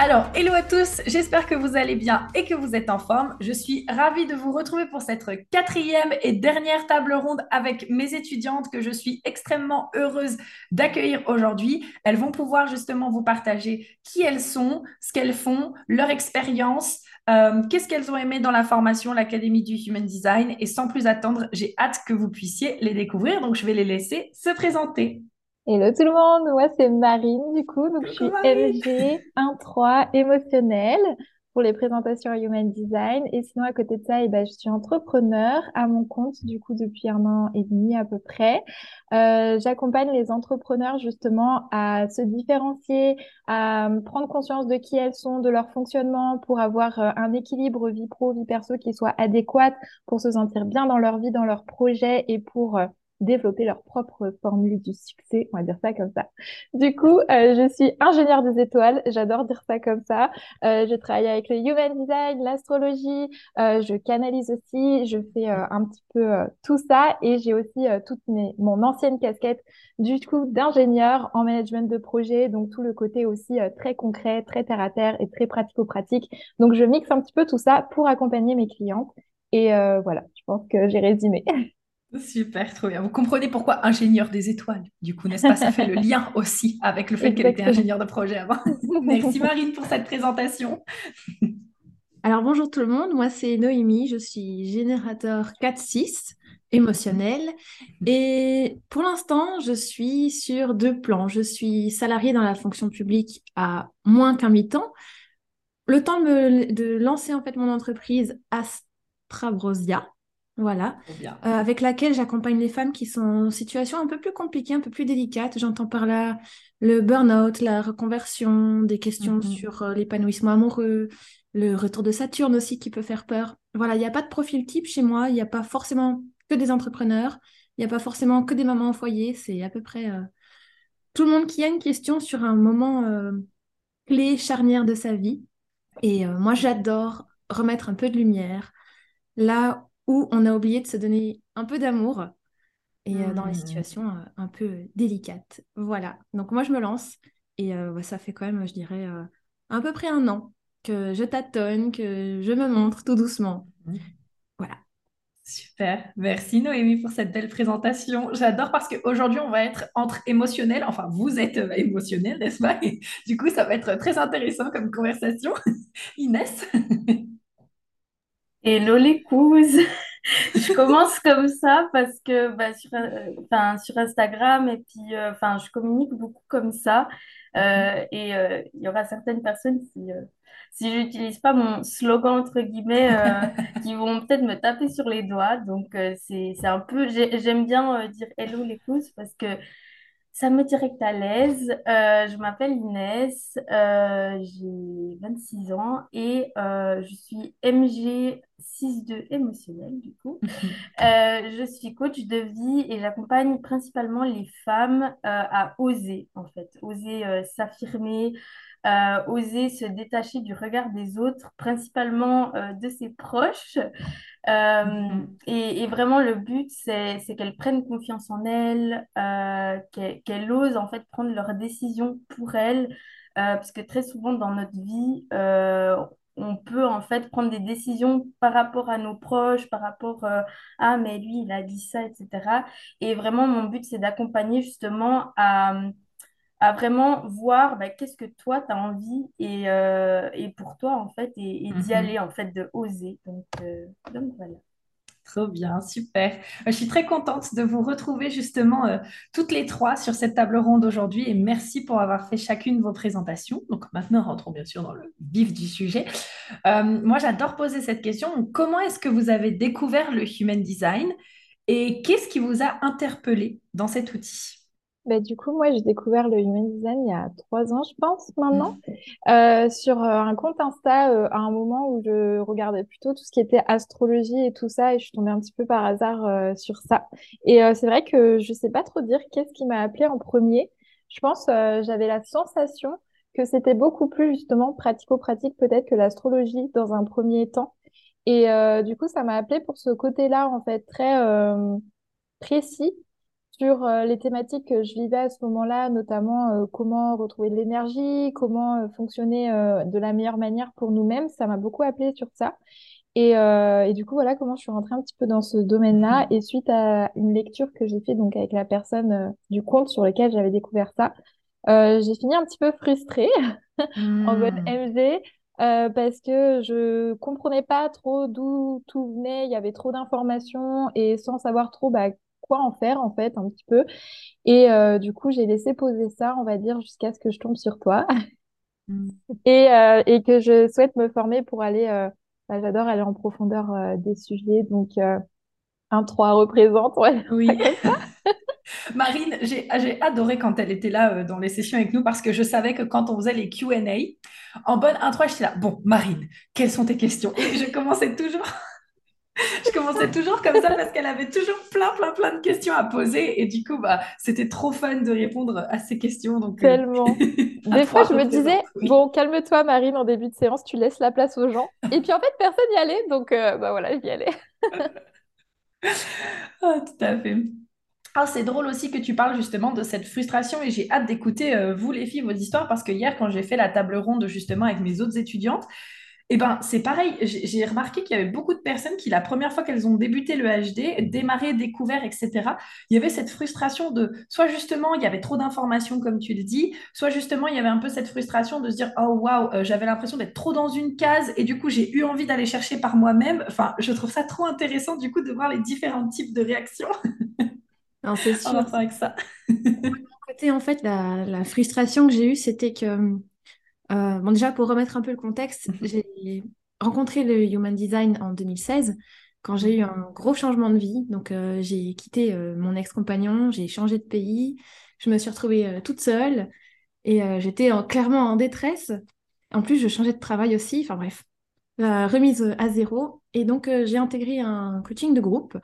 Alors, hello à tous, j'espère que vous allez bien et que vous êtes en forme. Je suis ravie de vous retrouver pour cette quatrième et dernière table ronde avec mes étudiantes que je suis extrêmement heureuse d'accueillir aujourd'hui. Elles vont pouvoir justement vous partager qui elles sont, ce qu'elles font, leur expérience, euh, qu'est-ce qu'elles ont aimé dans la formation, l'Académie du Human Design. Et sans plus attendre, j'ai hâte que vous puissiez les découvrir, donc je vais les laisser se présenter. Hello tout le monde, moi c'est Marine du coup, donc je suis MG 1-3 émotionnelle pour les présentations Human Design. Et sinon à côté de ça eh ben, je suis entrepreneur à mon compte du coup depuis un an et demi à peu près. Euh, j'accompagne les entrepreneurs justement à se différencier, à prendre conscience de qui elles sont, de leur fonctionnement pour avoir euh, un équilibre vie pro, vie perso qui soit adéquat pour se sentir bien dans leur vie, dans leur projet et pour euh, développer leur propre formule du succès, on va dire ça comme ça. Du coup, euh, je suis ingénieure des étoiles, j'adore dire ça comme ça. Euh, je travaille avec le human design, l'astrologie, euh, je canalise aussi, je fais euh, un petit peu euh, tout ça et j'ai aussi toute mes, mon ancienne casquette du coup d'ingénieur en management de projet, donc tout le côté aussi très concret, très terre à terre et très pratico-pratique. Donc je mixe un petit peu tout ça pour accompagner mes clientes. Et voilà, je pense que j'ai résumé. Super, trop bien. Vous comprenez pourquoi ingénieur des étoiles, du coup, n'est-ce pas Ça fait le lien aussi avec le fait qu'elle était ingénieure de projet avant. Merci Marine pour cette présentation. Alors bonjour tout le monde, moi c'est Noémie, je suis générateur 4-6 émotionnel et pour l'instant je suis sur deux plans. Je suis salariée dans la fonction publique à moins qu'un mi-temps. Le temps de, de lancer en fait mon entreprise Astrabrosia, voilà, euh, avec laquelle j'accompagne les femmes qui sont en situation un peu plus compliquée, un peu plus délicate. J'entends par là le burn-out, la reconversion, des questions mhm. sur euh, l'épanouissement amoureux, le retour de Saturne aussi qui peut faire peur. Voilà, il n'y a pas de profil type chez moi, il n'y a pas forcément que des entrepreneurs, il n'y a pas forcément que des mamans au foyer, c'est à peu près euh, tout le monde qui a une question sur un moment clé, charnière de sa vie. Et moi, j'adore remettre un peu de lumière là où on a oublié de se donner un peu d'amour et euh, dans les mmh. situations euh, un peu délicates. Voilà, donc moi je me lance et euh, ça fait quand même, je dirais, à peu près un an que je tâtonne, que je me montre tout doucement. Mmh. Voilà. Super, merci Noémie pour cette belle présentation. J'adore parce qu'aujourd'hui on va être entre émotionnel, enfin vous êtes émotionnel, n'est-ce pas? Du coup ça va être très intéressant comme conversation. Inès? Hello les cousins je commence comme ça parce que bah, sur, euh, sur Instagram et puis euh, je communique beaucoup comme ça. Euh, et il y aura certaines personnes si si j'utilise pas mon slogan entre guillemets qui vont peut-être me taper sur les doigts. Donc c'est c'est un peu j'aime bien dire hello les cousins parce que ça me direct à l'aise. Euh, je m'appelle Inès, euh, j'ai 26 ans et euh, je suis MG 6.2 émotionnel du coup. je suis coach de vie et j'accompagne principalement les femmes à oser en fait, oser s'affirmer, euh, oser se détacher du regard des autres, principalement euh, de ses proches. Euh, et, vraiment, le but, c'est qu'elles prennent confiance en elles, qu'elles osent en fait prendre leurs décisions pour elles, parce que très souvent dans notre vie, on peut en fait prendre des décisions par rapport à nos proches, par rapport à ah mais lui il a dit ça, etc. Et vraiment mon but c'est d'accompagner justement à, à vraiment voir bah, qu'est-ce que toi tu as envie et, euh, et, pour toi en fait et, d'y mhm. aller en fait de oser donc, euh, donc voilà Trop bien, super. Je suis très contente de vous retrouver justement euh, toutes les trois sur cette table ronde aujourd'hui et merci pour avoir fait chacune vos présentations. Donc maintenant, rentrons bien sûr dans le vif du sujet. moi, j'adore poser cette question. Comment est-ce que vous avez découvert le Human Design et qu'est-ce qui vous a interpellé dans cet outil? Bah, du coup, moi, j'ai découvert le Human Design il y a trois ans, je pense, maintenant, euh, sur euh, un compte Insta, euh, à un moment où je regardais plutôt tout ce qui était astrologie et tout ça, et je suis tombée un petit peu par hasard euh, sur ça. Et c'est vrai que je sais pas trop dire qu'est-ce qui m'a appelé en premier. Je pense, j'avais la sensation que c'était beaucoup plus justement pratico-pratique peut-être que l'astrologie dans un premier temps. Et du coup, ça m'a appelé pour ce côté-là, en fait, très précis sur euh, les thématiques que je vivais à ce moment-là, notamment euh, comment retrouver de l'énergie, comment euh, fonctionner euh, de la meilleure manière pour nous-mêmes. Ça m'a beaucoup appelé sur ça. Et, et du coup, voilà comment je suis rentrée un petit peu dans ce domaine-là. Et suite à une lecture que j'ai fait donc avec la personne du compte sur lequel j'avais découvert ça, j'ai fini un petit peu frustrée en mode. MG. euh, parce que je comprenais pas trop d'où tout venait, il y avait trop d'informations et sans savoir trop bah, quoi en faire en fait un petit peu. Et euh, du coup, j'ai laissé poser ça, on va dire, jusqu'à ce que je tombe sur toi Hmm. et, euh, et que je souhaite me former pour aller, euh, bah, j'adore aller en profondeur des sujets. Donc, un 3 représente, Oui. Marine, j'ai j'ai adoré quand elle était là euh, dans les sessions avec nous parce que je savais que quand on faisait les Q&A, en bonne intro, j'étais là, bon, Marine, quelles sont tes questions? Et je commençais toujours, je commençais toujours comme ça parce qu'elle avait toujours plein, plein, plein de questions à poser et du coup, bah, c'était trop fun de répondre à ces questions. Donc, euh, Tellement. Des fois, je me disais, représente, oui. bon, calme-toi, Marine, en début de séance, tu laisses la place aux gens. Et puis, en fait, personne n'y allait. Donc, euh, bah voilà, j'y allais. Ah, tout à fait. Ah, c'est drôle aussi que tu parles justement de cette frustration et j'ai hâte d'écouter, euh, vous les filles, vos histoires parce que hier, quand j'ai fait la table ronde justement avec mes autres étudiantes, eh ben, c'est pareil, j'ai remarqué qu'il y avait beaucoup de personnes qui, la première fois qu'elles ont débuté le HD, démarré, découvert, etc., il y avait cette frustration de, soit justement, il y avait trop d'informations, comme tu le dis, soit justement, il y avait un peu cette frustration de se dire, oh waouh, euh, j'avais l'impression d'être trop dans une case et du coup, j'ai eu envie d'aller chercher par moi-même. Enfin, je trouve ça trop intéressant du coup de voir les différents types de réactions Non, c'est sûr. avec ça. Côté, en fait, la, la frustration que j'ai eue, c'était que, euh, bon, déjà, pour remettre un peu le contexte, j'ai rencontré le Human Design en 2016, quand j'ai eu un gros changement de vie. Donc, euh, j'ai quitté euh, mon ex-compagnon, j'ai changé de pays, je me suis retrouvée toute seule et j'étais en- clairement en détresse. En plus, je changeais de travail aussi, enfin bref, la remise à zéro. Et donc, j'ai intégré un coaching de groupe.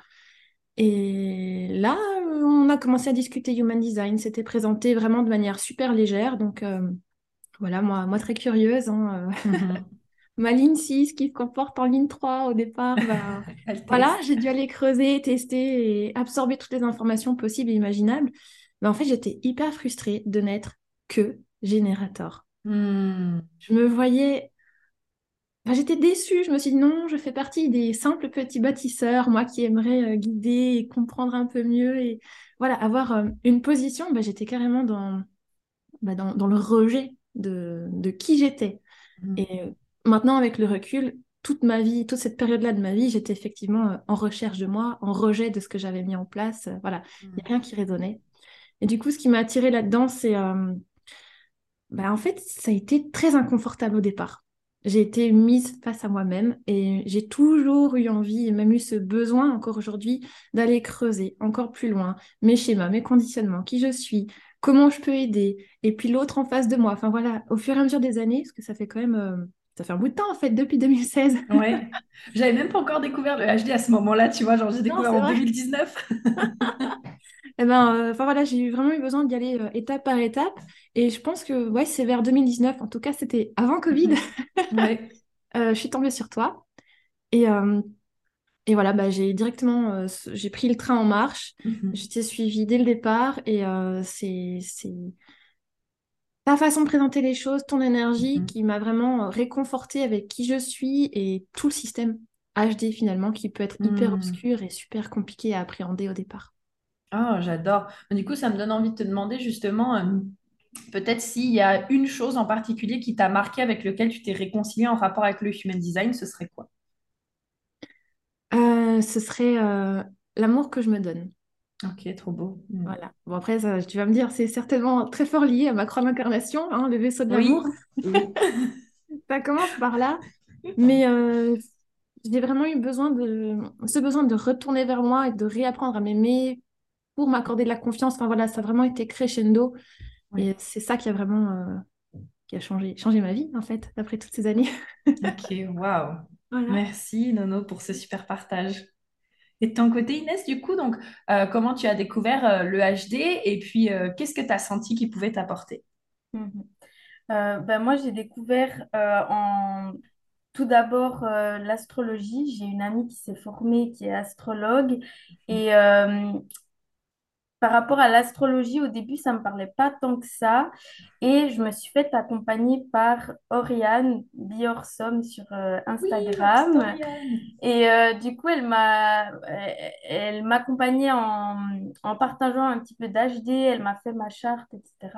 Et là, on a commencé à discuter Human Design. C'était présenté vraiment de manière super légère. Donc, voilà, moi, moi très curieuse. hein, euh, Mhm. ma ligne 6 qui se comporte en ligne 3 au départ, bah, voilà, j'ai dû aller creuser, tester et absorber toutes les informations possibles et imaginables. Mais en fait, j'étais hyper frustrée de n'être que générateur. Hmm. Je me voyais Enfin, j'étais déçue, je me suis dit non, je fais partie des simples petits bâtisseurs, moi qui aimerais euh, guider et comprendre un peu mieux et voilà, avoir euh, une position, bah, j'étais carrément dans, bah, dans, dans le rejet de, de qui j'étais. Hmm. Et euh, maintenant, avec le recul, toute ma vie, toute cette période-là de ma vie, j'étais effectivement euh, en recherche de moi, en rejet de ce que j'avais mis en place. euh, voilà, il n'y a rien qui résonnait. Et du coup, ce qui m'a attirée là-dedans, c'est euh, bah, en fait, ça a été très inconfortable au départ. J'ai été mise face à moi-même et j'ai toujours eu envie et même eu ce besoin encore aujourd'hui d'aller creuser encore plus loin mes schémas, mes conditionnements, qui je suis, comment je peux aider, et puis l'autre en face de moi. Enfin voilà, au fur et à mesure des années, parce que ça fait quand même, euh, ça fait un bout de temps en fait, depuis 2016. Ouais. J'avais même pas encore découvert le HD à ce moment-là, tu vois, genre j'ai découvert en vrai. 2019. Eh ben, euh, enfin voilà, j'ai vraiment eu besoin d'y aller euh, étape par étape. Et je pense que ouais, c'est vers 2019, en tout cas, c'était avant Covid. Mhm. Ouais. Euh, je suis tombée sur toi. Et, euh, et voilà, bah, j'ai directement euh, j'ai pris le train en marche. Mhm. Je t'ai suivi dès le départ. Et euh, c'est, ta façon de présenter les choses, ton énergie Mhm. qui m'a vraiment euh, réconfortée avec qui je suis et tout le système HD finalement qui peut être hyper Hmm. obscur et super compliqué à appréhender au départ. Oh, j'adore. Du coup, ça me donne envie de te demander justement, euh, peut-être s'il y a une chose en particulier qui t'a marqué avec lequel tu t'es réconcilié en rapport avec le human design, ce serait quoi? Euh, ce serait euh, l'amour que je me donne. Ok, trop beau. Hmm. Voilà. Bon, après, ça, tu vas me dire, c'est certainement très fort lié à ma croix d'incarnation, hein, le vaisseau de l'amour. Oui, oui. Ça commence par là. Mais euh, j'ai vraiment eu besoin de, ce besoin de retourner vers moi et de réapprendre à m'aimer pour m'accorder de la confiance. Enfin voilà, ça a vraiment été crescendo. Et c'est ça qui a vraiment euh, qui a changé, changé ma vie, en fait, après toutes ces années. ok, waouh. Merci, Nono, pour ce super partage. Et de ton côté, Inès, du coup, donc, euh, comment tu as découvert euh, le HD et puis qu'est-ce que tu as senti qui pouvait t'apporter? Mhm. ben, Moi, j'ai découvert en tout d'abord l'astrologie. J'ai une amie qui s'est formée, qui est astrologue. Et par rapport à l'astrologie, au début, ça ne me parlait pas tant que ça. Et je me suis fait accompagner par Oriane Biorsom sur euh, Instagram. et euh, du coup, elle m'a, elle m'accompagnait en, en partageant un petit peu d'HD. Elle m'a fait ma charte, etc.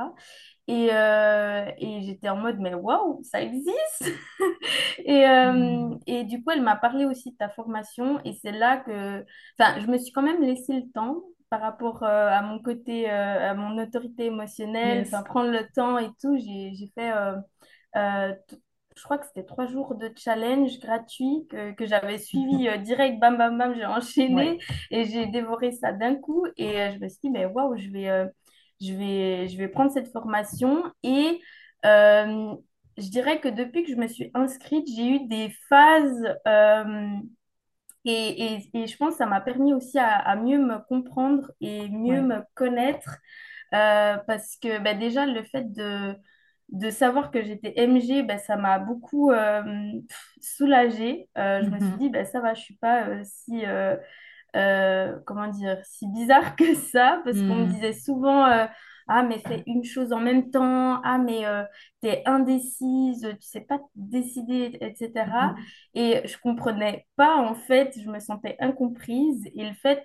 Et, euh, et j'étais en mode, mais waouh, ça existe! et, hmm. et du coup, elle m'a parlé aussi de ta formation. Et c'est là que, enfin, je me suis quand même laissé le temps par rapport euh, à mon côté, euh, à mon autorité émotionnelle, enfin prendre le temps et tout, j'ai fait, euh, je crois que c'était trois jours de challenge gratuit que, que j'avais suivi direct, bam, bam, bam, j'ai enchaîné et j'ai dévoré ça d'un coup et je me suis dit, mais waouh, je vais, je, vais, je vais prendre cette formation et je dirais que depuis que je me suis inscrite, j'ai eu des phases et, et, je pense que ça m'a permis aussi à, mieux me comprendre et mieux me connaître euh, parce que bah, déjà le fait de, de savoir que j'étais MG, bah, ça m'a beaucoup euh, soulagée. Euh, je me suis mhm. dit, bah, ça va, je suis pas si, comment dire, si bizarre que ça parce qu'on me mhm. disait souvent ah, mais fais une chose en même temps. Ah, mais euh, tu es indécise, tu sais pas décider, etc. Mhm. Et je comprenais pas, en fait, je me sentais incomprise. Et le fait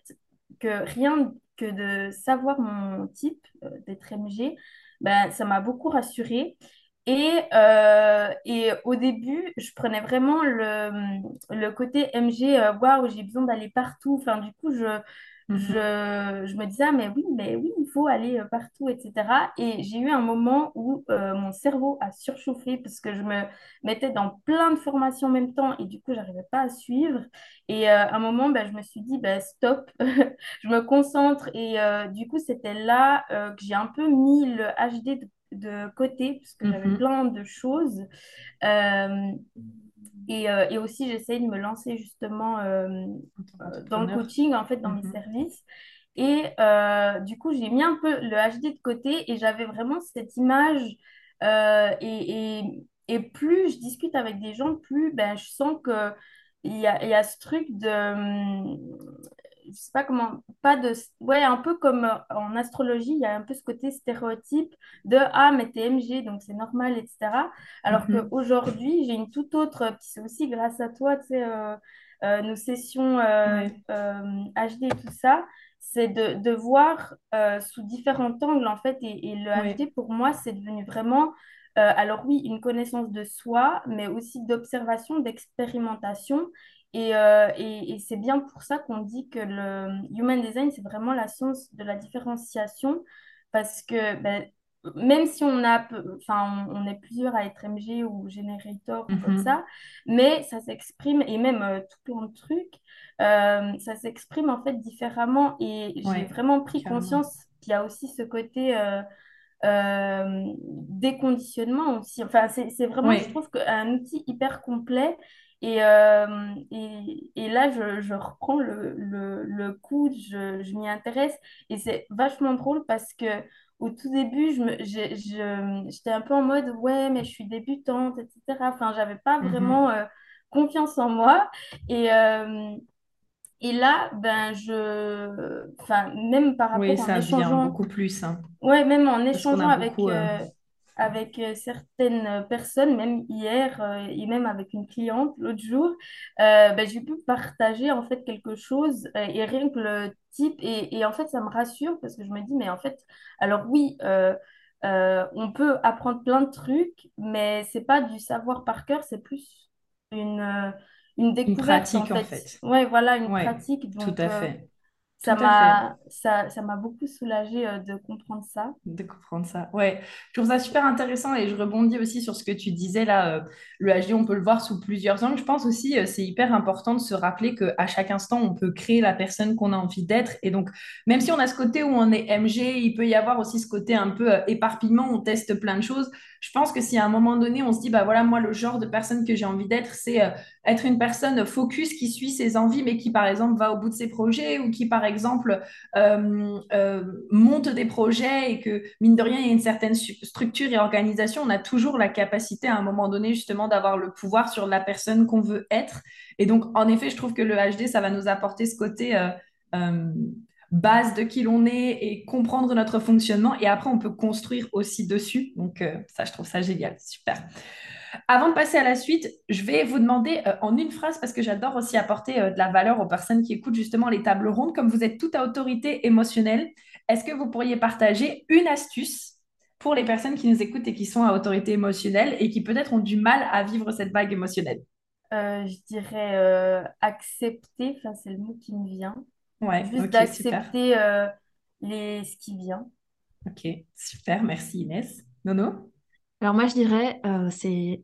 que rien que de savoir mon type, euh, d'être MG, ben, ça m'a beaucoup rassurée. Et, euh, et au début, je prenais vraiment le, le côté MG, waouh, j'ai besoin d'aller partout. Enfin, du coup, je, Mhm. je, je, me disais, ah, mais oui, mais oui, il faut aller euh, partout, etc. Et j'ai eu un moment où euh, mon cerveau a surchauffé parce que je me mettais dans plein de formations en même temps et du coup, j'arrivais pas à suivre. Et euh, à un moment, ben, je me suis dit, ben, stop, je me concentre. Et du coup, c'était là que j'ai un peu mis le HD de, de côté parce que j'avais mhm. plein de choses. Et, euh, et, aussi, j'essaye de me lancer justement euh, euh, dans le coaching, en fait, dans mes mhm. services. Et du coup, j'ai mis un peu le HD de côté et j'avais vraiment cette image. Et, et, et, plus je discute avec des gens, plus ben, je sens qu'il y a, y a ce truc de je sais pas comment, pas de, ouais, un peu comme euh, en astrologie, il y a un peu ce côté stéréotype de ah, mais t'es MG, donc c'est normal, etc. Alors mhm. qu'aujourd'hui, j'ai une toute autre, puis c'est aussi grâce à toi, tu sais, euh, euh, nos sessions HD et tout ça, c'est de, de voir sous différents angles, en fait, et, le HD, pour moi, c'est devenu vraiment. alors oui, une connaissance de soi, mais aussi d'observation, d'expérimentation euh, et, et, c'est bien pour ça qu'on dit que le human design, c'est vraiment la science de la différenciation, parce que ben, même si on a, enfin, on, est plusieurs à être MG ou générateur ou comme mhm. ça, mais ça s'exprime, et même euh, tout plein de trucs, euh, ça s'exprime en fait différemment. Et j'ai vraiment pris conscience qu'il y a aussi ce côté déconditionnement aussi. Enfin, c'est vraiment, je trouve, un outil hyper complet et, euh, et, et, là, je, je reprends le, le, le coup, je, je m'y intéresse. Et c'est vachement drôle parce que au tout début, je j'étais un peu en mode, ouais, mais je suis débutante, etc. Enfin, j'avais pas mhm. vraiment euh, confiance en moi. Et, euh, et là, ben, je... Enfin, même par rapport oui, ça vient beaucoup plus. Hein. Ouais, même en échangeant avec euh, certaines personnes, même hier euh, et même avec une cliente l'autre jour, euh, ben, j'ai pu partager en fait quelque chose et rien que le type et, et, en fait ça me rassure parce que je me dis mais en fait alors oui on peut apprendre plein de trucs mais c'est pas du savoir par cœur c'est plus une une découverte pratique en fait, ouais voilà une pratique tout à fait ça m'a ça, ça m'a beaucoup soulagée euh, de comprendre ça. De comprendre ça. Ouais, je trouve ça super intéressant et je rebondis aussi sur ce que tu disais là. euh, le HD, on peut le voir sous plusieurs angles. Je pense aussi euh, c'est hyper important de se rappeler qu'à chaque instant, on peut créer la personne qu'on a envie d'être. Et donc, même si on a ce côté où on est MG, il peut y avoir aussi ce côté un peu euh, éparpillement, on teste plein de choses. Je pense que si à un moment donné, on se dit, bah voilà, moi, le genre de personne que j'ai envie d'être, c'est euh, être une personne focus qui suit ses envies, mais qui, par exemple, va au bout de ses projets ou qui, par exemple, euh, euh, monte des projets et que, mine de rien, il y a une certaine structure et organisation. On a toujours la capacité, à un moment donné, justement, d'avoir le pouvoir sur la personne qu'on veut être. Et donc, en effet, je trouve que le HD, ça va nous apporter ce côté... euh, base de qui l'on est et comprendre notre fonctionnement. Et après, on peut construire aussi dessus. Donc, ça, je trouve ça génial. Super. Avant de passer à la suite, je vais vous demander euh, en une phrase, parce que j'adore aussi apporter euh, de la valeur aux personnes qui écoutent justement les tables rondes, comme vous êtes toute à autorité émotionnelle, est-ce que vous pourriez partager une astuce pour les personnes qui nous écoutent et qui sont à autorité émotionnelle et qui peut-être ont du mal à vivre cette vague émotionnelle? Euh, je dirais accepter, enfin, c'est le mot qui me vient. Ouais, Juste d'accepter les... ce qui vient. Ok, super, merci Inès. Nono? Alors moi, je dirais, euh, c'est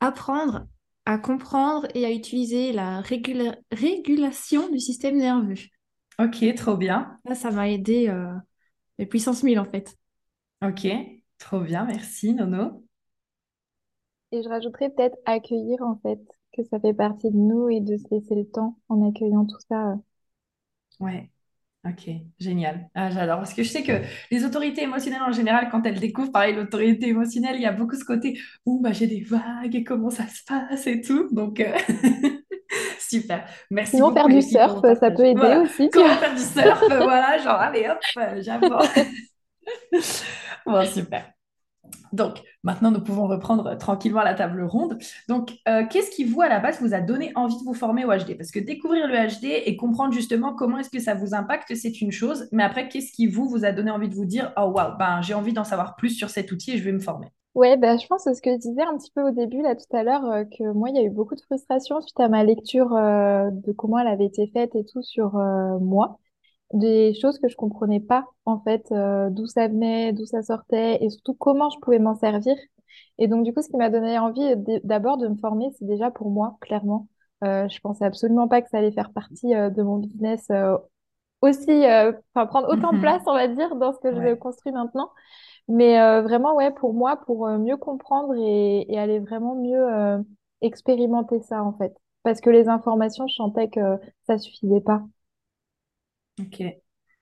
apprendre à comprendre et à utiliser la régula- régulation du système nerveux. Ok, trop bien. Ça m'a aidé, euh, les puissance 1000 en fait. Ok, trop bien, merci Nono. Et je rajouterais peut-être accueillir en fait, que ça fait partie de nous et de se laisser le temps en accueillant tout ça. euh. Ouais, ok, génial. Ah, j'adore parce que je sais que les autorités émotionnelles en général, quand elles découvrent pareil l'autorité émotionnelle, il y a beaucoup ce côté où bah, j'ai des vagues et comment ça se passe et tout? Donc, euh, super. Merci Sinon, faire du surf, ça partage. peut aider Voilà, aussi, comment faire du surf, voilà, genre allez hop, euh, j'aborde. Bon, super. Donc, maintenant, nous pouvons reprendre tranquillement la table ronde. Donc, euh, qu'est-ce qui, vous, à la base, vous a donné envie de vous former au HD? Parce que découvrir le HD et comprendre justement comment est-ce que ça vous impacte, c'est une chose. Mais après, qu'est-ce qui, vous, vous a donné envie de vous dire, oh, waouh, ben, j'ai envie d'en savoir plus sur cet outil et je vais me former. Ouais, bah, je pense que ce que je disais un petit peu au début, là, tout à l'heure, euh, que moi, il y a eu beaucoup de frustration suite à ma lecture euh, de comment elle avait été faite et tout sur euh, moi. Des choses que je comprenais pas, en fait, euh, d'où ça venait, d'où ça sortait et surtout comment je pouvais m'en servir. Et donc, du coup, ce qui m'a donné envie d'abord de me former, c'est déjà pour moi, clairement. Euh, je pensais absolument pas que ça allait faire partie euh, de mon business euh, aussi, enfin, prendre autant de place, on va dire, dans ce que je Ouais, construis maintenant. Mais vraiment, ouais, pour moi, pour mieux comprendre et, et aller vraiment mieux expérimenter ça, en fait. Parce que les informations, je sentais que ça suffisait pas. Ok.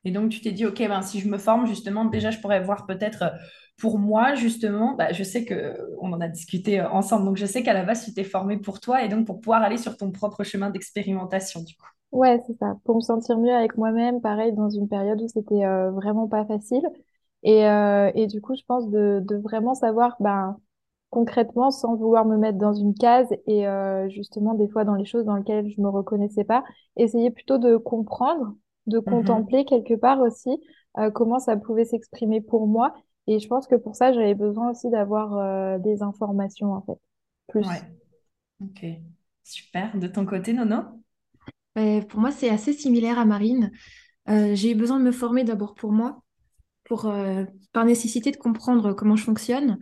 Et donc, tu t'es dit, ok, ben, si je me forme, justement, déjà, je pourrais voir peut-être euh, pour moi, justement, bah, je sais que euh, on en a discuté euh, ensemble, donc je sais qu'à la base, tu t'es formé pour toi et donc pour pouvoir aller sur ton propre chemin d'expérimentation, du coup. Ouais, c'est ça. Pour me sentir mieux avec moi-même, pareil, dans une période où c'était euh, vraiment pas facile. Et, euh, et du coup, je pense de, de vraiment savoir, ben, concrètement, sans vouloir me mettre dans une case et justement, des fois, dans les choses dans lesquelles je me reconnaissais pas, essayer plutôt de comprendre, de Mhm. contempler quelque part aussi euh, comment ça pouvait s'exprimer pour moi. Et je pense que pour ça, j'avais besoin aussi d'avoir euh, des informations, en fait, plus. Ouais, ok. Super. De ton côté, Nono? Euh, pour moi, c'est assez similaire à Marine. Euh, j'ai eu besoin de me former d'abord pour moi, pour, euh, par nécessité de comprendre comment je fonctionne.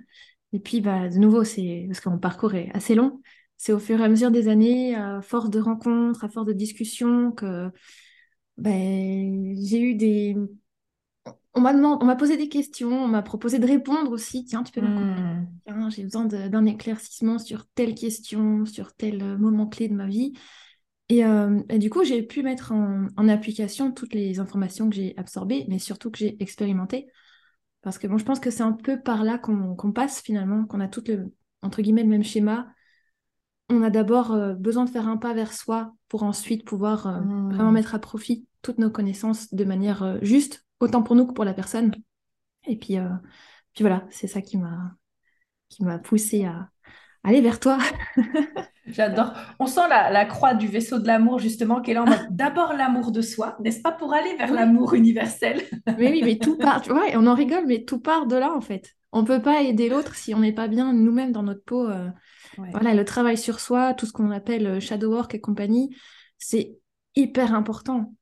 Et puis, bah, de nouveau, c'est parce que mon parcours est assez long. C'est au fur et à mesure des années, à force de rencontres, à force de discussions, que ben, j'ai eu des... On m'a demandé, on m'a posé des questions, on m'a proposé de répondre aussi. Tiens, tu peux m'accompagner. Hmm. J'ai besoin d'un éclaircissement sur telle question, sur tel euh, moment clé de ma vie. Et, euh, et du coup, j'ai pu mettre en, en application toutes les informations que j'ai absorbées, mais surtout que j'ai expérimentées. Parce que bon, je pense que c'est un peu par là qu'on passe finalement, qu'on a tout le, entre guillemets, le même schéma. On a d'abord euh, besoin de faire un pas vers soi pour ensuite pouvoir vraiment Hmm. mettre à profit toutes nos connaissances de manière euh, juste, autant pour nous que pour la personne. Et puis, euh, puis voilà, c'est ça qui m'a qui m'a poussé à aller vers toi. J'adore. On sent la, la croix du vaisseau de l'amour, justement, qui est là en mode d'abord l'amour de soi, n'est-ce pas, pour aller vers Oui, l'amour universel? mais oui, mais tout part, tu vois, on en rigole, mais tout part de là en fait. On peut pas aider l'autre si on n'est pas bien nous-mêmes dans notre peau. euh, Ouais. Voilà, le travail sur soi, tout ce qu'on appelle shadow work et compagnie, c'est hyper important.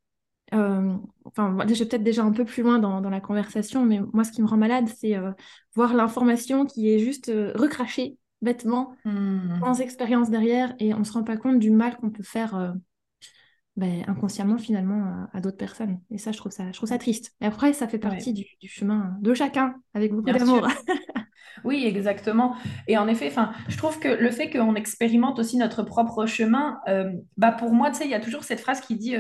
Euh, enfin, j'ai peut-être déjà un peu plus loin dans, la conversation, mais moi, ce qui me rend malade, c'est euh, voir l'information qui est juste euh, recrachée bêtement, mmh. sans expérience derrière, et on ne se rend pas compte du mal qu'on peut faire ben, inconsciemment, finalement, à, d'autres personnes. Et ça je, trouve ça, je trouve ça triste. Et après, ça fait partie du, chemin de chacun, avec beaucoup d'amour. oui, exactement. Et en effet, je trouve que le fait qu'on expérimente aussi notre propre chemin, bah pour moi, tu sais, il y a toujours cette phrase qui dit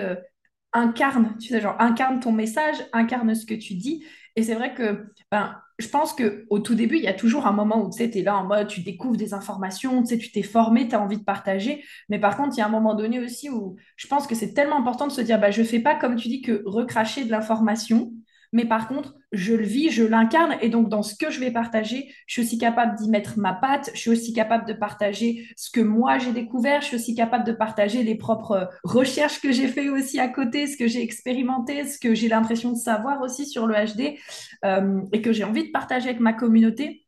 incarne, tu sais, genre incarne ton message, incarne ce que tu dis. Et c'est vrai que ben, je pense qu'au tout début, il y a toujours un moment où tu sais, es là en mode, tu découvres des informations, tu sais, tu t'es formé, tu as envie de partager. Mais par contre, il y a un moment donné aussi où je pense que c'est tellement important de se dire, bah, je fais pas, comme tu dis, que recracher de l'information, mais par contre, je le vis, je l'incarne, et donc dans ce que je vais partager, je suis aussi capable d'y mettre ma patte, je suis aussi capable de partager ce que moi j'ai découvert, je suis aussi capable de partager les propres recherches que j'ai fait aussi à côté, ce que j'ai expérimenté, ce que j'ai l'impression de savoir aussi sur le HD, euh, et que j'ai envie de partager avec ma communauté.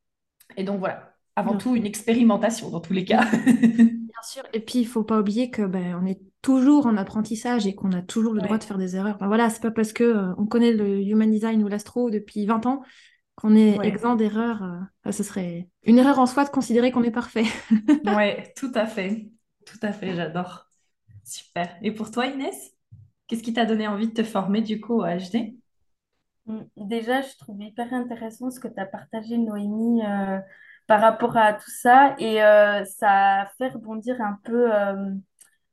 Et donc voilà, avant tout une expérimentation dans tous les cas. Bien sûr, et puis il faut pas oublier que ben, on est toujours en apprentissage et qu'on a toujours le droit de faire des erreurs. Enfin, voilà, c'est pas parce que euh, on connaît le human design ou l'astro depuis 20 ans qu'on est exempt d'erreurs. Euh, ce serait une erreur en soi de considérer qu'on est parfait. oui, tout à fait. Tout à fait, j'adore. Super. Et pour toi, Inès, qu'est-ce qui t'a donné envie de te former du coup au HD mm, Déjà, je trouve hyper intéressant ce que tu as partagé, Noémie, euh, par rapport à tout ça. Et ça fait rebondir un peu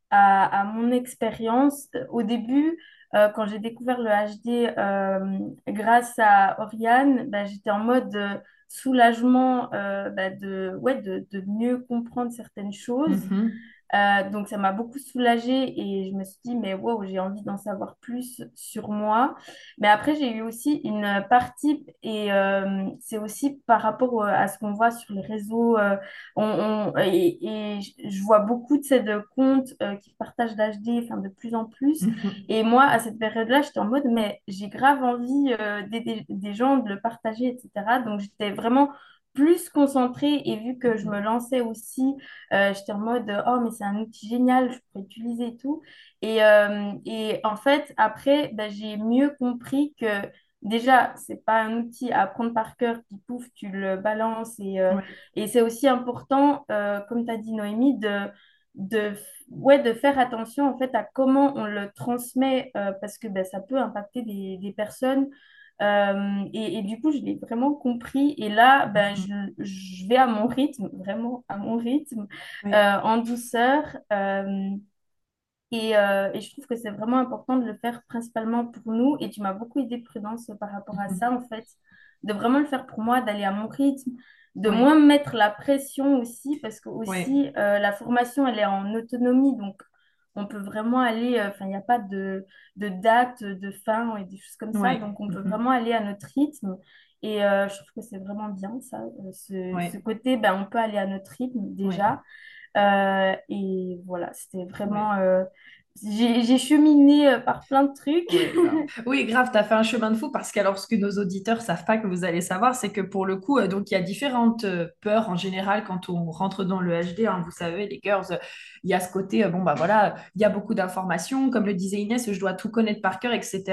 à, mon expérience. Au début, euh, quand j'ai découvert le HD euh, grâce à Oriane, bah, j'étais en mode euh, soulagement bah, de, ouais, de, de, mieux comprendre certaines choses. Mm-hmm. Euh, donc ça m'a beaucoup soulagée et je me suis dit, mais wow, j'ai envie d'en savoir plus sur moi. Mais après, j'ai eu aussi une partie, et euh, c'est aussi par rapport à ce qu'on voit sur les réseaux, euh, on, et, je vois beaucoup de ces comptes qui partagent d'HD enfin, de plus en plus. Mhm. Et moi, à cette période-là, j'étais en mode, mais j'ai grave envie d'aider des gens, de le partager, etc. Donc j'étais vraiment plus concentrée et vu que je me lançais aussi, euh, j'étais en mode oh mais c'est un outil génial, je pourrais utiliser tout. Et, euh, et en fait après bah, j'ai mieux compris que déjà c'est pas un outil à apprendre par cœur qui pouf tu le balances et, euh, et c'est aussi important comme tu as dit Noémie de de, ouais, de faire attention en fait à comment on le transmet parce que bah, ça peut impacter des, des personnes euh, et, du coup, je l'ai vraiment compris. Et là, ben, mhm. je, je, vais à mon rythme, vraiment à mon rythme, euh, en douceur. Euh, et, et, je trouve que c'est vraiment important de le faire principalement pour nous. Et tu m'as beaucoup aidé, Prudence, par rapport à mhm. ça, en fait. De vraiment le faire pour moi, d'aller à mon rythme, de moins me mettre la pression aussi, parce que aussi, la formation, elle est en autonomie. Donc, on peut vraiment aller, euh, enfin, il n'y a pas de, de, date, de fin et des choses comme ça. Donc, on peut vraiment aller à notre rythme. Et euh, je trouve que c'est vraiment bien, ça, euh, ce, côté, ben, on peut aller à notre rythme déjà. et voilà, c'était vraiment j'ai cheminé euh, par plein de trucs. Oui, grave, tu as fait un chemin de fou parce qu'alors ce que nos auditeurs savent pas que vous allez savoir, c'est que pour le coup, euh, donc il y a différentes euh, peurs en général quand on rentre dans le HD. Hein, vous savez, les girls, il y a ce côté, bon bah voilà, il y a beaucoup d'informations, comme le disait Inès, je dois tout connaître par cœur, etc.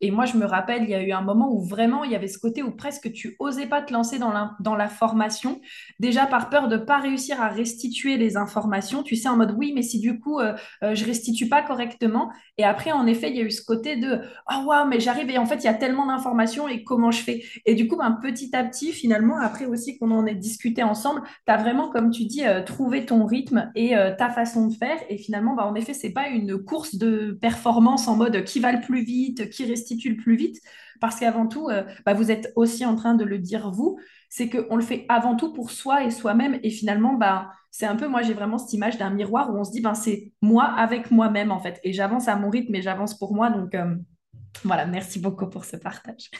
Et moi, je me rappelle, il y a eu un moment où vraiment il y avait ce côté où presque tu osais pas te lancer dans la, dans la formation, déjà par peur de pas réussir à restituer les informations. Tu sais, en mode oui, mais si du coup je restitue pas correctement. Et après, en effet, il y a eu ce côté de oh waouh, mais j'arrive et en fait, il y a tellement d'informations et comment je fais Et du coup, ben, petit à petit, finalement, après aussi qu'on en ait discuté ensemble, tu as vraiment, comme tu dis, euh, trouvé ton rythme et euh, ta façon de faire. Et finalement, ben, en effet, c'est pas une course de performance en mode qui va le plus vite, qui restitue le plus vite, parce qu'avant tout, euh, ben, vous êtes aussi en train de le dire vous c'est qu'on le fait avant tout pour soi et soi-même. Et finalement, bah, c'est un peu, moi, j'ai vraiment cette image d'un miroir où on se dit, ben, c'est moi avec moi-même, en fait. Et j'avance à mon rythme et j'avance pour moi. Donc, euh, voilà, merci beaucoup pour ce partage.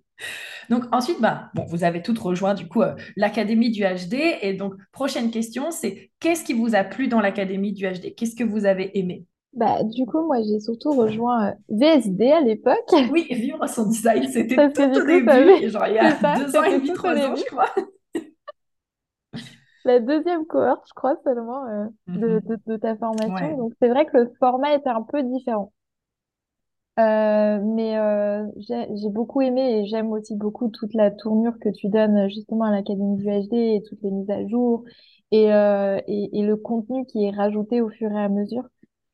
donc, ensuite, bah, bon, vous avez toutes rejoint, du coup, euh, l'Académie du HD. Et donc, prochaine question, c'est qu'est-ce qui vous a plu dans l'Académie du HD Qu'est-ce que vous avez aimé? Bah, du coup, moi, j'ai surtout rejoint euh, VSD à l'époque. Oui, vivre son design, c'était tout au début, genre il y a deux ans et demi, trois ans, je crois. La deuxième cohorte, je crois, seulement, euh, de, mm-hmm. de, ta formation. Donc, c'est vrai que le format était un peu différent. Euh, mais euh, j'ai j'ai beaucoup aimé et j'aime aussi beaucoup toute la tournure que tu donnes justement à l'Académie du HD et toutes les mises à jour et, euh, et, et le contenu qui est rajouté au fur et à mesure.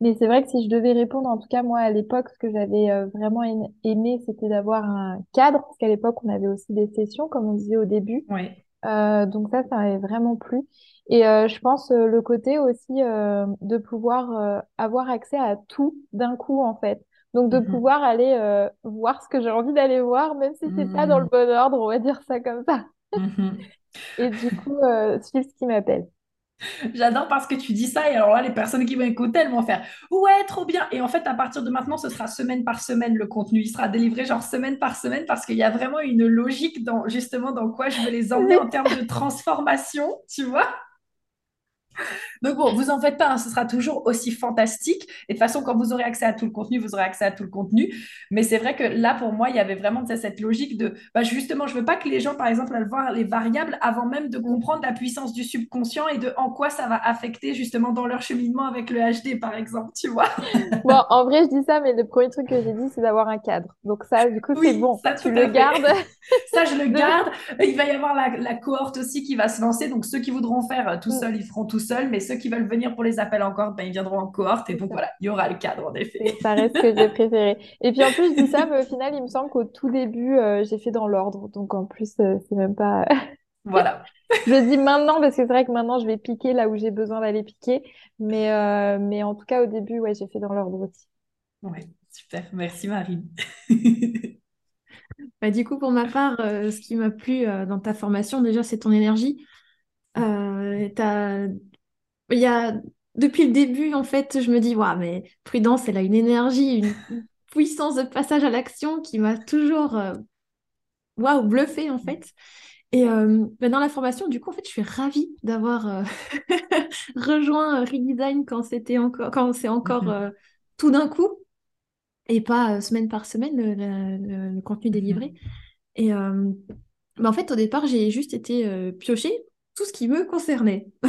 Mais c'est vrai que si je devais répondre, en tout cas moi à l'époque, ce que j'avais euh, vraiment aimé, c'était d'avoir un cadre, parce qu'à l'époque on avait aussi des sessions, comme on disait au début. Oui. Euh, donc ça, ça m'avait vraiment plu. Et euh, je pense euh, le côté aussi euh, de pouvoir euh, avoir accès à tout d'un coup en fait. Donc de Mhm. pouvoir aller euh, voir ce que j'ai envie d'aller voir, même si c'est pas dans le Mhm. bon ordre, on va dire ça comme ça. Mhm. Et du coup, euh, suivre ce qui m'appelle. J'adore parce que tu dis ça et alors là, les personnes qui vont écouter, elles vont faire ouais, trop bien. Et en fait, à partir de maintenant, ce sera semaine par semaine le contenu. Il sera délivré genre semaine par semaine parce qu'il y a vraiment une logique dans justement dans quoi je veux les emmener en termes de transformation, tu vois? Donc bon, vous en faites pas, hein, ce sera toujours aussi fantastique. Et de toute façon, quand vous aurez accès à tout le contenu, vous aurez accès à tout le contenu. Mais c'est vrai que là, pour moi, il y avait vraiment cette logique de, bah, justement, je veux pas que les gens, par exemple, aillent voir les variables avant même de Mm. comprendre la puissance du subconscient et de en quoi ça va affecter justement dans leur cheminement avec le HD, par exemple, tu vois. Bon, en vrai, je dis ça, mais le premier truc que j'ai dit, c'est d'avoir un cadre. Donc ça, du coup, c'est Oui, bon. ça Tu le fait. gardes. Ça, je le De... garde. Il va y avoir la, la cohorte aussi qui va se lancer. Donc, ceux qui voudront faire euh, tout Mm, seuls, ils feront tout seuls. Mais ceux qui veulent venir pour les appels encore, ben, ils viendront en cohorte. Et donc, ça. voilà, il y aura le cadre, en effet. Et ça reste ce que j'ai préféré. Et puis en plus, je dis ça, mais au final, il me semble qu'au tout début, euh, j'ai fait dans l'ordre. Donc en plus, euh, c'est même pas. Voilà. Je dis maintenant parce que c'est vrai que maintenant, je vais piquer là où j'ai besoin d'aller piquer. Mais, euh, mais en tout cas, au début, ouais, j'ai fait dans l'ordre aussi. Ouais, super. Merci, Marine. Bah, du coup, pour ma part, euh, ce qui m'a plu euh, dans ta formation, déjà, c'est ton énergie. Euh, t'as- Il y a... Depuis le début, en fait, je me dis, ouais, mais Prudence, elle a une énergie, une puissance de passage à l'action qui m'a toujours, euh, waouh, bluffé, en fait. Et euh, bah, dans la formation, du coup, en fait, je suis ravie d'avoir euh, rejoint Redesign quand c'était encore, quand c'est encore Mhm. euh, tout d'un coup et pas semaine par semaine le, le- le- le contenu délivré. Mhm. Et euh, bah, en fait, au départ, j'ai juste été piocher tout ce qui me concernait.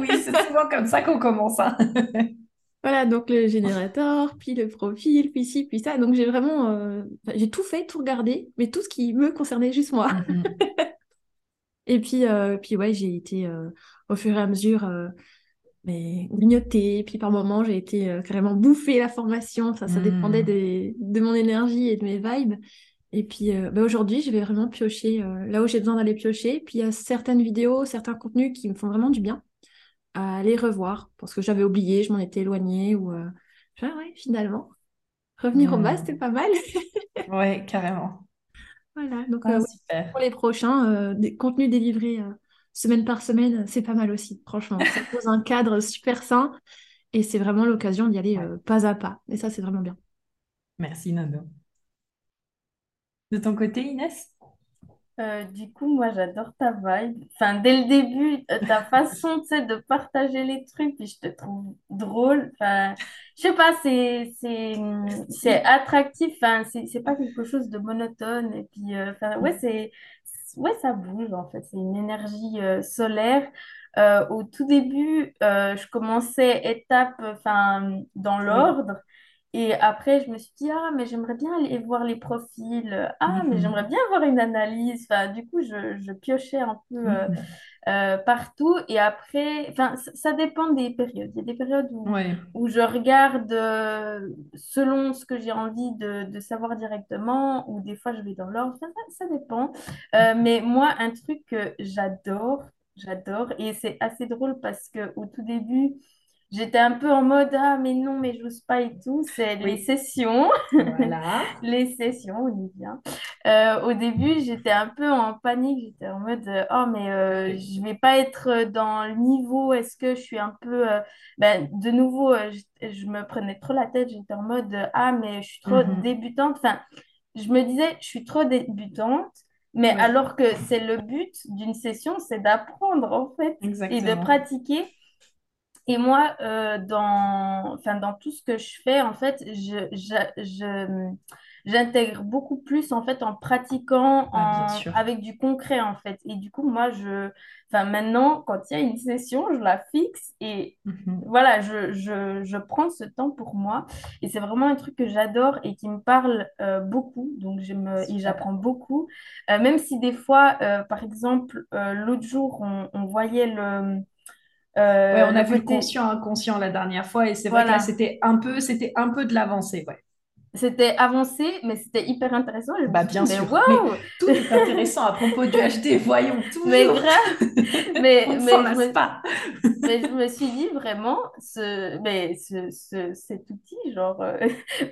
Oui, c'est souvent comme ça qu'on commence. hein. Voilà, donc le générateur, puis le profil, puis ci, puis ça. Donc j'ai vraiment, euh, j'ai tout fait, tout regardé, mais tout ce qui me concernait juste moi. Mhm. Et puis, euh, puis ouais, j'ai été euh, au fur et à mesure euh, mais grignoter. Puis par moments, j'ai été carrément bouffer la formation. Ça, ça dépendait Mhm. des- de mon énergie et de mes vibes. Et puis euh, bah, aujourd'hui, je vais vraiment piocher euh, là où j'ai besoin d'aller piocher. Puis il y a certaines vidéos, certains contenus qui me font vraiment du bien à aller revoir parce que j'avais oublié, je m'en étais éloignée ou euh, ah ouais, finalement, revenir au bas, c'était pas mal. Ouais, carrément. Voilà, donc Ah, ouais, pour les prochains, des contenus délivrés semaine par semaine, c'est pas mal aussi, franchement. Ça pose un cadre super sain et c'est vraiment l'occasion d'y aller Ouais. pas à pas. Et ça, c'est vraiment bien. Merci, Nando. De ton côté, Inès? Euh, du coup, moi, j'adore ta vibe. Enfin, dès le début, euh, ta façon, tu sais, de partager les trucs, puis je te trouve drôle. Enfin, je sais pas, c'est, c'est, c'est attractif. Enfin, c'est, c'est pas quelque chose de monotone. Et puis, euh, enfin, ouais, c'est, ouais, ça bouge, en fait. C'est une énergie solaire. Au tout début, je commençais étape, enfin, dans l'ordre. Et après, je me suis dit, ah, mais j'aimerais bien aller voir les profils. Ah, mais j'aimerais Mhm. bien avoir une analyse. Enfin, du coup, je, je piochais un peu euh, Mhm. euh, partout. Et après, enfin, ça, ça dépend des périodes. Il y a des périodes où, Ouais. où je regarde euh, selon ce que j'ai envie de, de savoir directement, ou des fois, je vais dans l'ordre. Enfin, ça, ça dépend. Euh, mais moi, un truc que j'adore, j'adore, et c'est assez drôle parce que au tout début, J'étais un peu en mode, ah, mais non, mais j'ose pas et tout. C'est les sessions. Voilà. Les sessions, on y vient. Euh, au début, j'étais un peu en panique. J'étais en mode, euh, oh, mais euh, je vais pas être dans le niveau. Est-ce que je suis un peu. euh, ben, de nouveau, euh, je, je me prenais trop la tête. J'étais en mode, euh, ah, mais je suis trop Mhm. débutante. Enfin, je me disais, je suis trop débutante. Mais Oui, alors que c'est le but d'une session, c'est d'apprendre en fait et de pratiquer. Et moi, euh, dans, enfin, dans tout ce que je fais, en fait, je, je, je, j'intègre beaucoup plus en fait en pratiquant, Ah, en, avec du concret en fait. Et du coup, moi, je, enfin maintenant, quand il y a une session, je la fixe et Mhm. voilà, je, je, je prends ce temps pour moi. Et c'est vraiment un truc que j'adore et qui me parle euh, beaucoup. Donc, je me, et j'apprends beaucoup. Euh, même si des fois, euh, par exemple, l'autre jour, on, on voyait le, Ouais, euh, on a vu le conscient inconscient la dernière fois et c'est vrai que là c'était un peu c'était un peu de l'avancée, ouais. C'était avancé, mais c'était hyper intéressant. Je Bah dit, bien mais sûr. Mais waouh! tout est intéressant à propos du HD, voyons Mais toujours. grave! On Mais, s'en mais je me, pas. mais je me suis dit vraiment, ce, mais ce, ce- cet outil, genre. euh,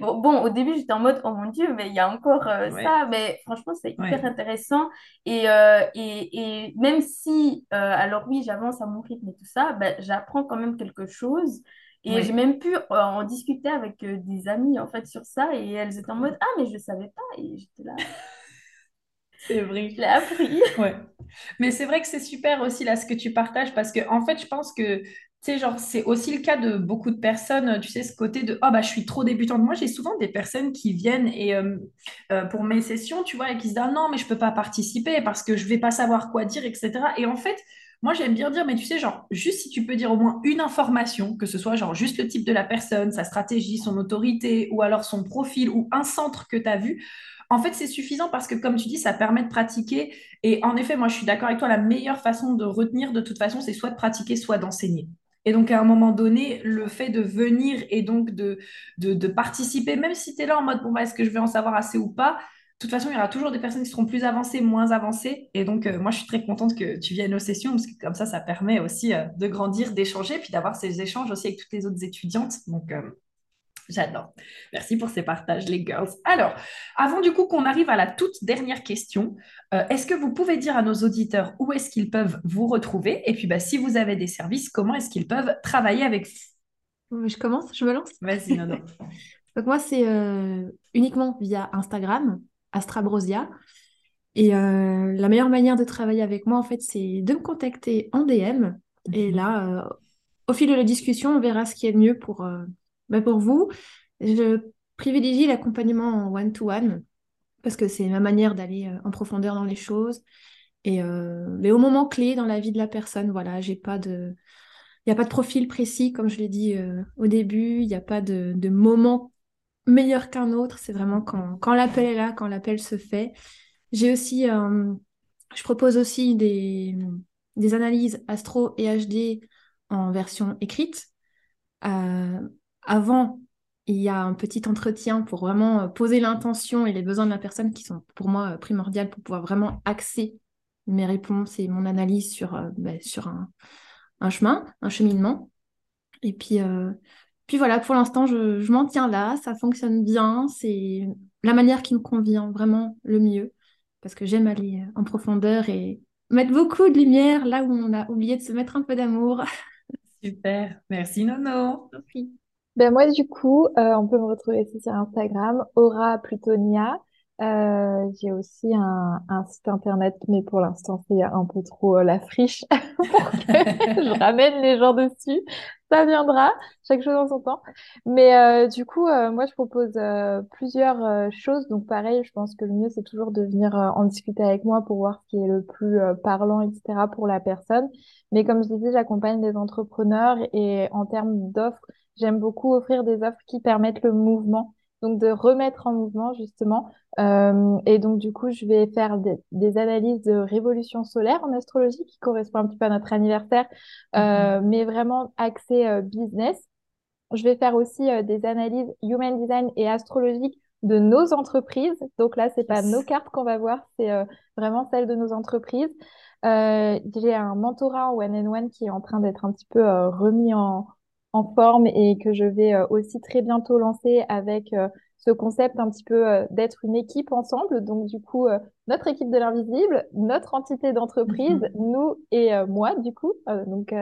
Bon, bon, au début, j'étais en mode, oh mon Dieu, mais il y a encore euh, Ouais, ça. Mais franchement, c'est hyper ouais, intéressant. Et, euh, et, et même si, alors oui, j'avance à mon rythme et tout ça, ben, j'apprends quand même quelque chose. Et j'ai même pu euh, en discuter avec euh, des amies en fait sur ça. Et elles étaient en mode, ah, mais je savais pas. Et j'étais là, C'est je vrai. l'ai appris. Ouais. Mais c'est vrai que c'est super aussi là ce que tu partages parce que en fait, je pense que tu sais genre c'est aussi le cas de beaucoup de personnes, tu sais ce côté de oh bah je suis trop débutante. Moi, j'ai souvent des personnes qui viennent et euh, euh, pour mes sessions, tu vois, et qui se disent ah non, mais je peux pas participer parce que je vais pas savoir quoi dire, etc. Et en fait, moi j'aime bien dire mais tu sais genre juste si tu peux dire au moins une information, que ce soit genre juste le type de la personne, sa stratégie, son autorité ou alors son profil ou un centre que tu as vu. En fait, c'est suffisant parce que, comme tu dis, ça permet de pratiquer et en effet, moi, je suis d'accord avec toi, la meilleure façon de retenir, de toute façon, c'est soit de pratiquer, soit d'enseigner. Et donc, à un moment donné, le fait de venir et donc de, participer, même si tu es là en mode, bon, bah, est-ce que je vais en savoir assez ou pas, de toute façon, il y aura toujours des personnes qui seront plus avancées, moins avancées. Et donc, euh, moi, je suis très contente que tu viennes aux sessions parce que comme ça, ça permet aussi euh, de grandir, d'échanger, puis d'avoir ces échanges aussi avec toutes les autres étudiantes. Donc, euh, J'adore. Merci pour ces partages, les girls. Alors, avant du coup qu'on arrive à la toute dernière question, est-ce que vous pouvez dire à nos auditeurs où est-ce qu'ils peuvent vous retrouver? Et puis, bah, si vous avez des services, comment est-ce qu'ils peuvent travailler avec Bon, Je commence, je me lance. vous? Vas-y, Nono. Donc moi, c'est uniquement via Instagram, Astrabrosia. Et euh, la meilleure manière de travailler avec moi, en fait, c'est de me contacter en DM. Et Mhm. là, euh, au fil de la discussion, on verra ce qui est le mieux pour, euh, bah, pour vous. Je privilégie l'accompagnement en one-to-one parce que c'est ma manière d'aller euh, en profondeur dans les choses. Et mais au moment clé dans la vie de la personne, voilà, j'ai pas de, il n'y a pas de profil précis, comme je l'ai dit au début, il n'y a pas de, de moment meilleur qu'un autre. C'est vraiment quand, l'appel est là, quand l'appel se fait. J'ai aussi, euh, je propose aussi des, analyses astro et HD en version écrite. Euh, avant, il y a un petit entretien pour vraiment poser l'intention et les besoins de la personne qui sont pour moi primordiales pour pouvoir vraiment axer mes réponses et mon analyse sur, euh, bah, sur un, chemin, un cheminement. Et puis, puis voilà, pour l'instant, je, je m'en tiens là, ça fonctionne bien, c'est la manière qui me convient vraiment le mieux, parce que j'aime aller en profondeur et mettre beaucoup de lumière là où on a oublié de se mettre un peu d'amour. Super. Merci, Nono. Oui. Ben moi, du coup, euh, on peut me retrouver aussi sur Instagram, Aura Plutonia. Euh, j'ai aussi un, un site internet, mais pour l'instant, c'est un peu trop euh, la friche pour que je ramène les gens dessus. Ça viendra, chaque chose en son temps. Mais euh, du coup, euh, moi, je propose euh, plusieurs euh, choses. Donc, pareil, je pense que le mieux, c'est toujours de venir euh, en discuter avec moi pour voir ce qui est le plus euh, parlant, etc., pour la personne. Mais comme je disais, j'accompagne des entrepreneurs et en termes d'offres, J'aime beaucoup offrir des offres qui permettent le mouvement, donc de remettre en mouvement justement. Euh, et donc du coup, je vais faire des, des analyses de révolution solaire en astrologie qui correspond un petit peu à notre anniversaire, euh, Mhm. mais vraiment axé euh, business. Je vais faire aussi des analyses human design et astrologiques de nos entreprises. Donc là, c'est pas nos cartes qu'on va voir, c'est vraiment celles de nos entreprises. J'ai un mentorat en one-on-one qui est en train d'être un petit peu remis en, en forme et que je vais euh, aussi très bientôt lancer avec euh, ce concept un petit peu euh, d'être une équipe ensemble. Donc du coup, notre équipe de l'invisible, notre entité d'entreprise, nous et moi du coup. Donc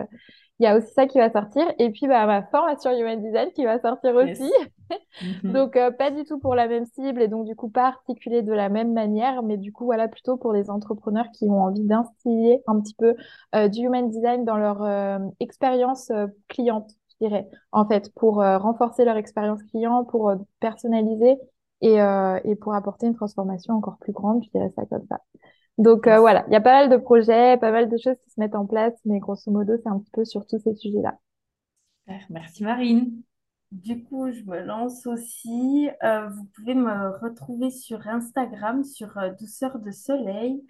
il y a aussi ça qui va sortir. Et puis, bah, ma formation Human Design qui va sortir aussi. Mhm. Donc, euh, pas du tout pour la même cible et donc, du coup, pas articulé de la même manière, mais du coup, voilà, plutôt pour les entrepreneurs qui ont envie d'instiller un petit peu euh, du Human Design dans leur euh, expérience cliente, en fait, pour euh, renforcer leur expérience client, pour euh, personnaliser et, et pour apporter une transformation encore plus grande, je dirais ça comme ça. Donc voilà, il y a pas mal de projets, pas mal de choses qui se mettent en place, mais grosso modo, c'est un petit peu sur tous ces sujets-là. Merci Marine. Du coup, je me lance aussi. Euh, vous pouvez me retrouver sur Instagram, sur euh, Douceur de Soleil.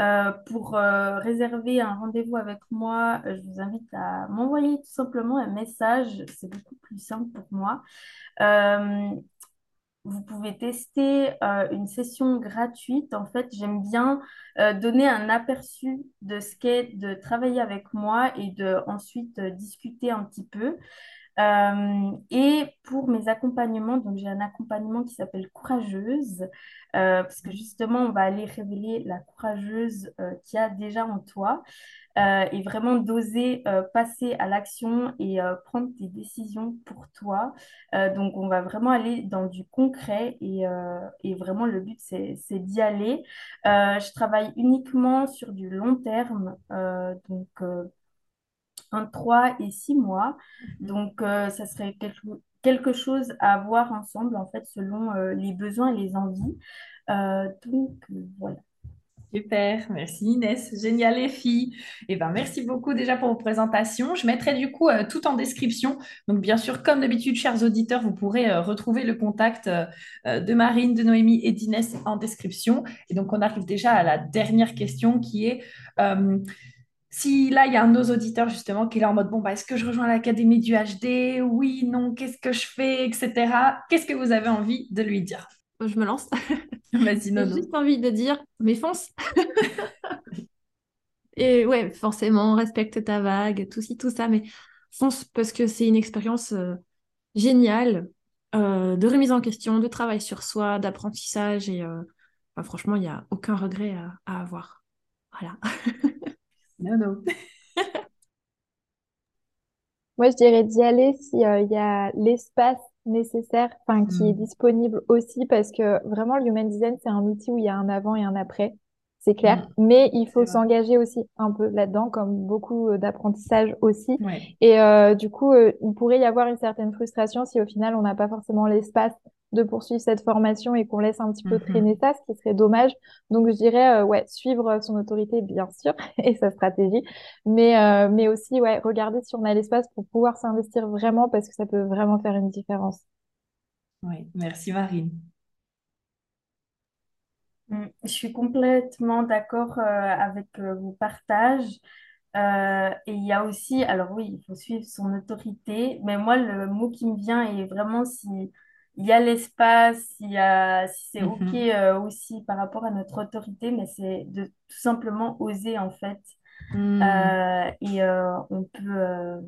Euh, pour réserver un rendez-vous avec moi, je vous invite à m'envoyer tout simplement un message. C'est beaucoup plus simple pour moi. vous pouvez tester une session gratuite. En fait, j'aime bien donner un aperçu de ce qu'est de travailler avec moi et de ensuite discuter un petit peu. Euh, et pour mes accompagnements, donc j'ai un accompagnement qui s'appelle Courageuse, euh, parce que justement, on va aller révéler la courageuse euh, qu'il y a déjà en toi. et vraiment d'oser passer à l'action et prendre des décisions pour toi. donc, on va vraiment aller dans du concret et, et vraiment le but, c'est d'y aller. je travaille uniquement sur du long terme, donc entre 3 et 6 mois. Mhm. Donc, euh, ça serait quelque, chose à voir ensemble, en fait, selon euh, les besoins et les envies. Euh, donc, voilà. Super, merci Inès, génial les filles. Et eh ben, merci beaucoup déjà pour vos présentations. Je mettrai du coup tout en description. Donc bien sûr, comme d'habitude, chers auditeurs, vous pourrez retrouver le contact de Marine, de Noémie et d'Inès en description. Et donc on arrive déjà à la dernière question qui est si là, il y a un de nos auditeurs justement qui est là en mode bon, bah, est-ce que je rejoins l'Académie du HD Oui, non, qu'est-ce que je fais, etc. Qu'est-ce que vous avez envie de lui dire? Je me lance. Vas-y, J'ai juste envie de dire, mais fonce Et ouais, forcément, respecte ta vague, tout ci, tout ça, mais fonce parce que c'est une expérience euh, géniale euh, de remise en question, de travail sur soi, d'apprentissage et euh, bah, franchement, il n'y a aucun regret à avoir. Voilà. Non, Moi, je dirais d'y aller s'il y a l'espace nécessaire, enfin, qui est hmm. disponible aussi, parce que vraiment, le Human Design, c'est un outil où il y a un avant et un après, c'est clair. Hmm. Mais il faut s'engager aussi un peu là-dedans, comme beaucoup euh, d'apprentissage aussi. Et euh, du coup, euh, il pourrait y avoir une certaine frustration si au final, on n'a pas forcément l'espace de poursuivre cette formation et qu'on laisse un petit peu mhm. traîner ça, ce qui serait dommage. Donc, je dirais, euh, ouais, suivre son autorité, bien sûr, et sa stratégie, mais, euh, mais aussi, ouais, regarder si on a l'espace pour pouvoir s'investir vraiment parce que ça peut vraiment faire une différence. Oui, merci Marine. Mm, je suis complètement d'accord euh, avec vos partages. et il y a aussi, alors oui, il faut suivre son autorité, mais moi, le mot qui me vient est vraiment si il y a l'espace, il y a, si c'est OK mhm. euh, aussi par rapport à notre autorité, mais c'est de tout simplement oser en fait. Hmm. Euh, et euh, on peut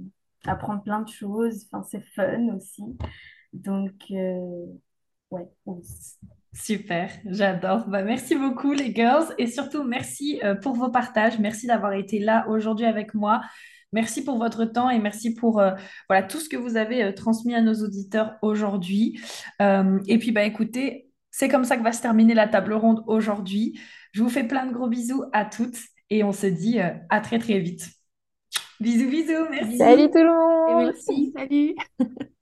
apprendre plein de choses, enfin, c'est fun aussi. Donc, ouais, Super, j'adore. Bah, merci beaucoup les girls et surtout merci pour vos partages. Merci d'avoir été là aujourd'hui avec moi. Merci pour votre temps et merci pour euh, voilà, tout ce que vous avez euh, transmis à nos auditeurs aujourd'hui. Euh, et puis, bah, écoutez, c'est comme ça que va se terminer la table ronde aujourd'hui. Je vous fais plein de gros bisous à toutes et on se dit à très très vite. Bisous, bisous, merci. Salut tout le monde. merci, salut.